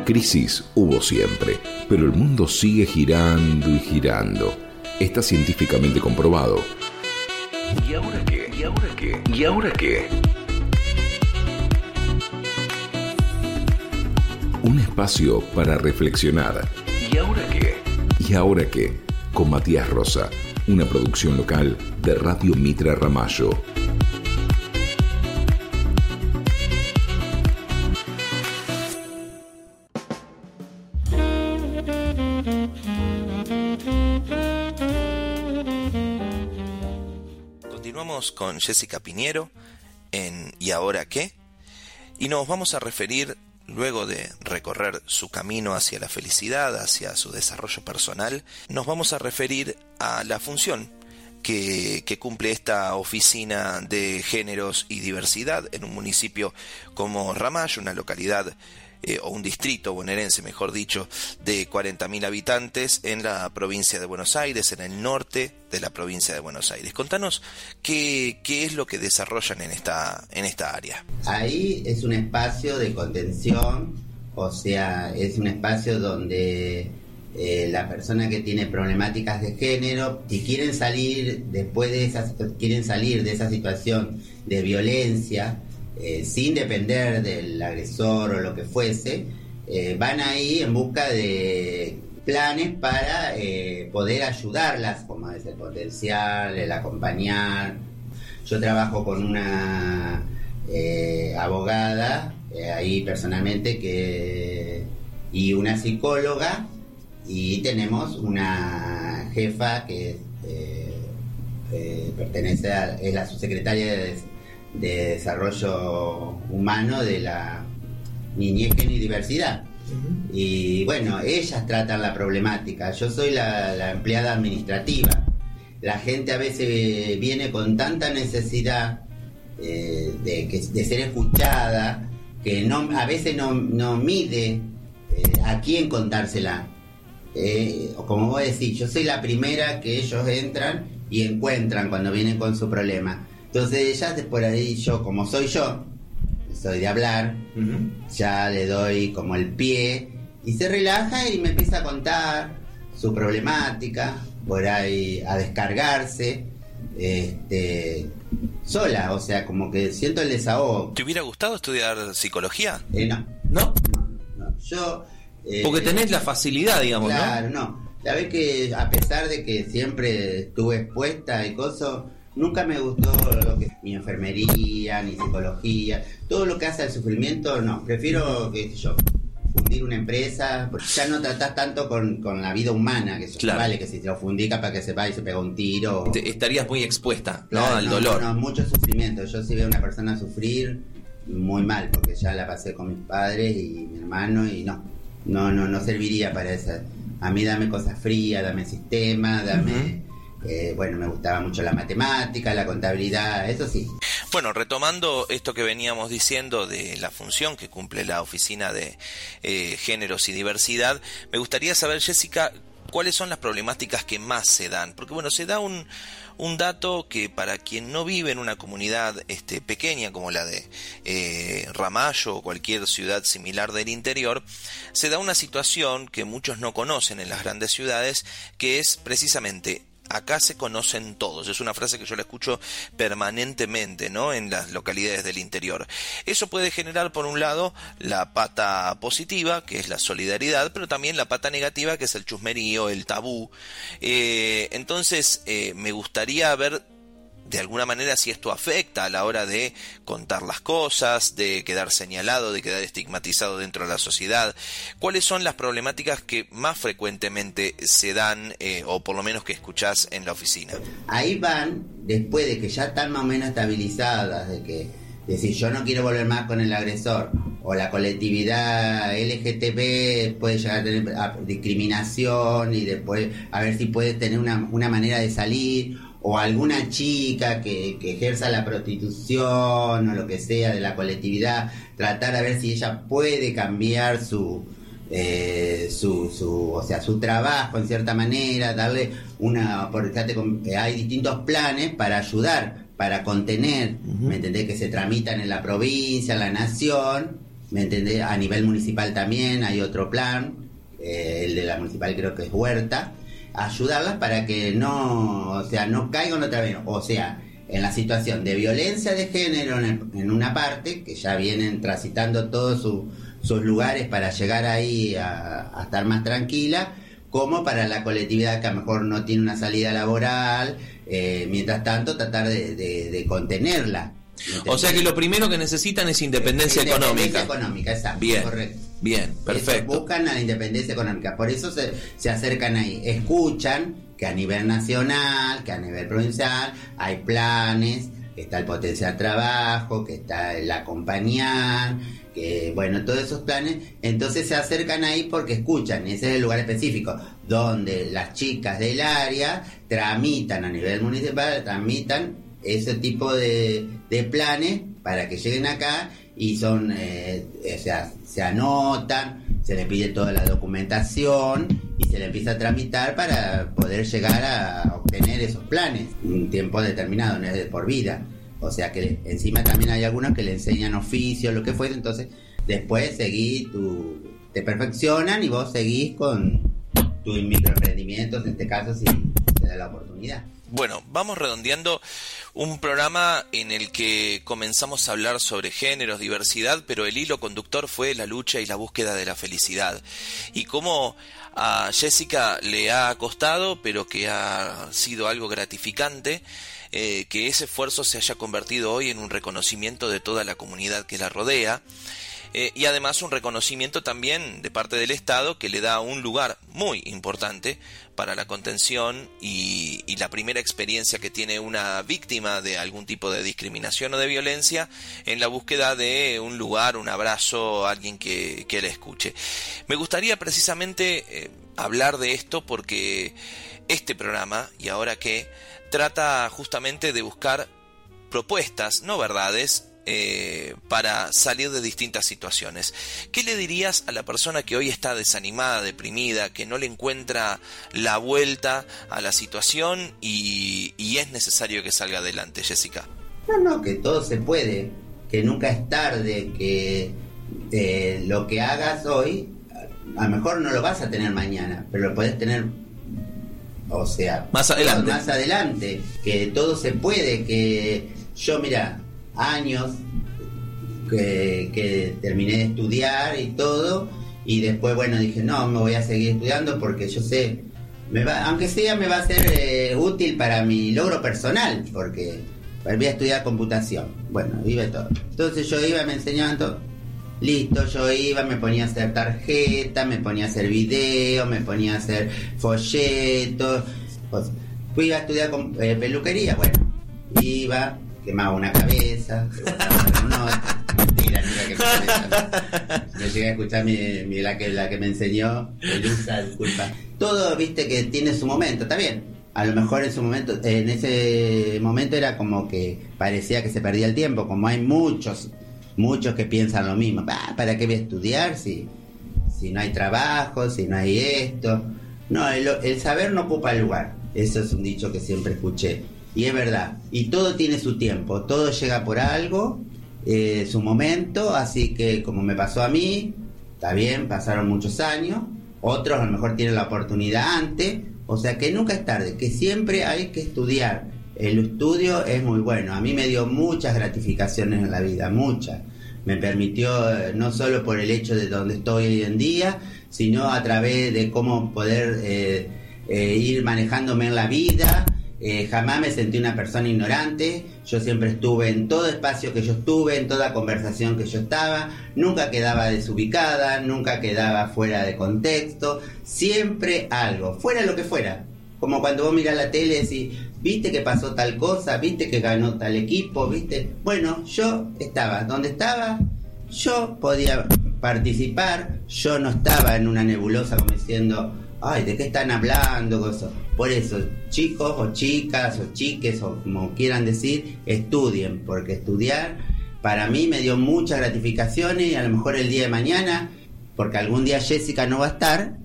Crisis hubo siempre, pero el mundo sigue girando y girando. Está científicamente comprobado. ¿Y ahora qué? ¿Y ahora qué? ¿Y ahora qué? Un espacio para reflexionar. ¿Y ahora qué? ¿Y ahora qué? Con Matías Rosa, una producción local de Radio Mitra Ramallo. Con Jessica Piñero en ¿Y ahora qué? Y nos vamos a referir, luego de recorrer su camino hacia la felicidad, hacia su desarrollo personal, nos vamos a referir a la función que, cumple esta oficina de géneros y diversidad en un municipio como Ramallo, una localidad eh, o un distrito bonaerense, mejor dicho, de 40.000 habitantes en la provincia de Buenos Aires, en el norte de la provincia de Buenos Aires. Contanos qué, qué es lo que desarrollan en esta, en esta área. Ahí es un espacio de contención, o sea, es un espacio donde eh, la persona que tiene problemáticas de género y quieren salir después de esas quieren salir de esa situación de violencia eh, sin depender del agresor o lo que fuese, eh, van ahí en busca de planes para eh, poder ayudarlas, como es el potencial, el acompañar. Yo trabajo con una abogada ahí personalmente que y una psicóloga y tenemos una jefa que pertenece a, es la subsecretaria de de desarrollo humano de la niñez, y diversidad. Y bueno, ellas tratan la problemática, yo soy la, empleada administrativa. La gente a veces viene con tanta necesidad eh, de, que, de ser escuchada que no, a veces no, no mide eh, a quién contársela. Eh, como vos decís, yo soy la primera que ellos entran y encuentran cuando vienen con su problema. Entonces ya por ahí yo, como soy yo, soy de hablar, ya le doy como el pie y se relaja y me empieza a contar su problemática, por ahí a descargarse, este, sola, o sea, como que siento el desahogo. ¿Te hubiera gustado estudiar psicología? Eh, no. ¿No? No, yo... Eh, Porque tenés la facilidad, digamos, claro, no. La vez que a pesar de que siempre estuve expuesta y cosas, Nunca me gustó lo que, ni enfermería, ni psicología, todo lo que hace al sufrimiento, no. Prefiero, qué sé yo, fundir una empresa, porque ya no tratás tanto con, la vida humana, que eso vale, que si te lo fundí capaz que se va y se pega un tiro. estarías muy expuesta, ¿no? Al dolor. No, mucho sufrimiento. Yo si veo a una persona sufrir, muy mal, porque ya la pasé con mis padres y mi hermano y no, no, no, no serviría para eso. A mí dame cosas frías, dame sistema, dame... Bueno, me gustaba mucho la matemática, la contabilidad, eso sí. Bueno, retomando esto que veníamos diciendo de la función que cumple la Oficina de eh, Géneros y Diversidad, me gustaría saber, Jessica, cuáles son las problemáticas que más se dan. Porque bueno, se da un, un dato que para quien no vive en una comunidad este, pequeña como la de eh, Ramallo o cualquier ciudad similar del interior, se da una situación que muchos no conocen en las grandes ciudades, que es precisamente acá se conocen todos. Es una frase que yo la escucho permanentemente, ¿no? En las localidades del interior. Eso puede generar, por un lado, la pata positiva, que es la solidaridad, pero también la pata negativa, que es el chusmerío, el tabú. Eh, entonces, eh, me gustaría ver de alguna manera si esto afecta a la hora de contar las cosas, de quedar señalado, de quedar estigmatizado dentro de la sociedad. ¿Cuáles son las problemáticas que más frecuentemente se dan eh, o por lo menos que escuchás en la oficina? Ahí van, después de que ya están más o menos estabilizadas, de que decir yo no quiero volver más con el agresor o la colectividad LGTB puede llegar a tener discriminación y después a ver si puede tener una, una manera de salir o alguna chica que, ejerza la prostitución o lo que sea de la colectividad, tratar a ver si ella puede cambiar su, eh, su, su, o sea, su trabajo en cierta manera, darle una, porque eh, hay distintos planes para ayudar, para contener, ¿me entendés? Que se tramitan en la provincia, en la nación, ¿me entendés? A nivel municipal también hay otro plan, eh, el de la municipal creo que es Huerta, ayudarlas para que no, o sea, no caigan otra vez, o sea, en la situación de violencia de género en, una parte, que ya vienen transitando todos sus lugares para llegar ahí a, estar más tranquila, como para la colectividad que a lo mejor no tiene una salida laboral, eh, mientras tanto tratar de contenerla. O sea que lo primero que necesitan es independencia, independencia económica. económica, exacto. Bien, bien, perfecto. buscan a la independencia económica, por eso se, se acercan ahí, escuchan que a nivel nacional, que a nivel provincial hay planes, que está el potencial trabajo, que está el acompañar, que bueno, todos esos planes, entonces se acercan ahí porque escuchan, ese es el lugar específico, donde las chicas del área tramitan a nivel municipal, tramitan ese tipo de, planes para que lleguen acá y son, eh, o sea, se anotan, se le pide toda la documentación y se le empieza a tramitar para poder llegar a obtener esos planes, un tiempo determinado, no es de por vida. O sea que encima también hay algunos que le enseñan oficio, lo que fuese, entonces después seguís tu, te perfeccionan y vos seguís con tus microemprendimientos, en este caso si se da la oportunidad. Bueno, vamos redondeando un programa en el que comenzamos a hablar sobre géneros, diversidad, pero el hilo conductor fue la lucha y la búsqueda de la felicidad. Y cómo a Jessica le ha costado, pero que ha sido algo gratificante, eh, que ese esfuerzo se haya convertido hoy en un reconocimiento de toda la comunidad que la rodea eh, y además un reconocimiento también de parte del Estado que le da un lugar muy importante para la contención y, la primera experiencia que tiene una víctima de algún tipo de discriminación o de violencia en la búsqueda de un lugar, un abrazo, alguien que, que le escuche. Me gustaría precisamente eh, hablar de esto porque este programa, y ahora que, trata justamente de buscar propuestas, no verdades, eh, para salir de distintas situaciones. ¿Qué le dirías a la persona que hoy está desanimada, deprimida, que no le encuentra la vuelta a la situación y, es necesario que salga adelante, Jessica? No, no, que todo se puede, que nunca es tarde, que eh, lo que hagas hoy, a lo mejor no lo vas a tener mañana, pero lo puedes tener o sea, más adelante. Más adelante, que todo se puede, que yo, mira, años que, terminé de estudiar y todo, y después, bueno, dije, no, me voy a seguir estudiando porque yo sé, me va, aunque sea, me va a ser eh, útil para mi logro personal, porque voy a estudiar computación. Bueno, iba todo. Entonces yo iba, me enseñaban todo. Listo, yo iba, me ponía a hacer tarjeta, me ponía a hacer video, me ponía a hacer folletos. Fui a estudiar eh, peluquería, bueno, iba, quemaba una cabeza, mentira, mira que me llegué a escuchar mi, la, que, la que me enseñó, disculpa. Todo, viste, que tiene su momento, está bien. A lo mejor en su momento, en ese momento era como que parecía que se perdía el tiempo, como hay muchos, muchos que piensan lo mismo. ¿Para qué voy a estudiar si, si no hay trabajo, si no hay esto? No, el saber no ocupa el lugar. Eso es un dicho que siempre escuché y es verdad, y todo tiene su tiempo, todo llega por algo, eh, su momento, así que como me pasó a mí, está bien, pasaron muchos años, otros a lo mejor tienen la oportunidad antes, o sea que nunca es tarde, que siempre hay que estudiar. El estudio es muy bueno, a mí me dio muchas gratificaciones en la vida, muchas. Me permitió, eh, no solo por el hecho de donde estoy hoy en día, sino a través de cómo poder eh, ir manejándome en la vida, eh, jamás me sentí una persona ignorante, yo siempre estuve en todo espacio que yo estuve, en toda conversación que yo estaba, nunca quedaba desubicada, nunca quedaba fuera de contexto, siempre algo, fuera lo que fuera. Como cuando vos mirás la tele y decís, viste que pasó tal cosa, viste que ganó tal equipo, viste. Bueno, yo estaba donde estaba, yo podía participar, yo no estaba en una nebulosa como diciendo, ay, ¿de qué están hablando? Por eso, chicos o chicas o chiques o como quieran decir, estudien, porque estudiar para mí me dio muchas gratificaciones y a lo mejor el día de mañana, porque algún día Jessica no va a estar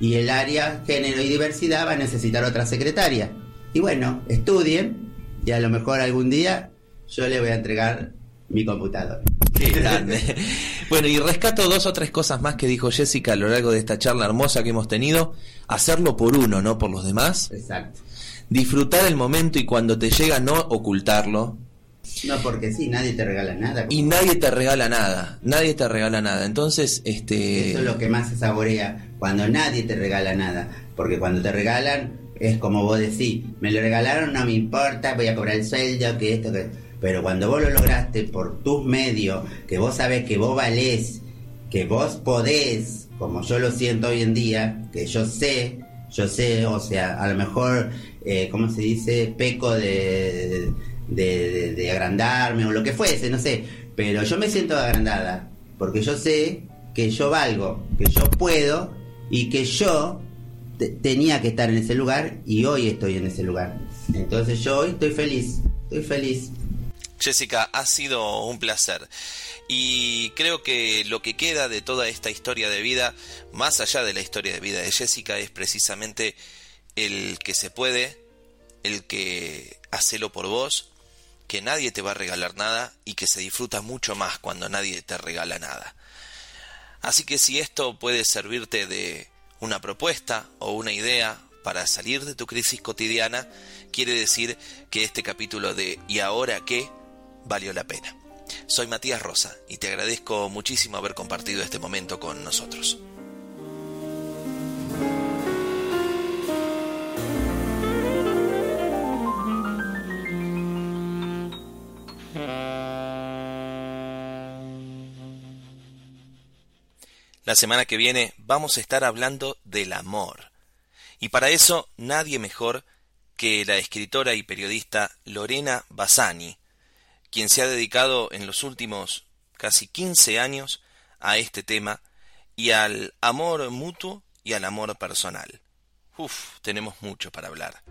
y el área género y diversidad va a necesitar otra secretaria. Y bueno, estudien y a lo mejor algún día yo le voy a entregar mi computador. Qué grande. Bueno, y rescato dos o tres cosas más que dijo Jessica a lo largo de esta charla hermosa que hemos tenido. Hacerlo por uno, no por los demás. Exacto. Disfrutar el momento y cuando te llega no ocultarlo. No, porque sí, nadie te regala nada. Y nadie te regala nada, nadie te regala nada. Entonces, este... Eso es lo que más se saborea, cuando nadie te regala nada. Porque cuando te regalan, es como vos decís, me lo regalaron, no me importa, voy a cobrar el sueldo, que esto, que... Pero cuando vos lo lograste por tus medios, que vos sabés que vos valés, que vos podés, como yo lo siento hoy en día, que yo sé, yo sé, o sea, a lo mejor, eh, ¿cómo se dice? Peco de, de, de, agrandarme o lo que fuese, no sé. Pero yo me siento agrandada, porque yo sé que yo valgo, que yo puedo y que yo tenía que estar en ese lugar y hoy estoy en ese lugar. Entonces yo hoy estoy feliz, estoy feliz. Jessica, ha sido un placer. Y creo que lo que queda de toda esta historia de vida, más allá de la historia de vida de Jessica, es precisamente el que se puede, el que hacelo por vos, que nadie te va a regalar nada y que se disfruta mucho más cuando nadie te regala nada. Así que si esto puede servirte de una propuesta o una idea para salir de tu crisis cotidiana, quiere decir que este capítulo de ¿Y ahora qué? Valió la pena. Soy Matías Rosa y te agradezco muchísimo haber compartido este momento con nosotros. La semana que viene vamos a estar hablando del amor. Y para eso nadie mejor que la escritora y periodista Lorena Bassani, quien se ha dedicado en los últimos casi 15 años a este tema y al amor mutuo y al amor personal. Uf, tenemos mucho para hablar.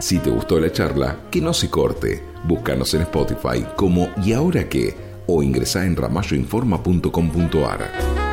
Si te gustó la charla, que no se corte. Búscanos en Spotify como ¿Y ahora qué? o ingresa en ramalloinforma.com.ar.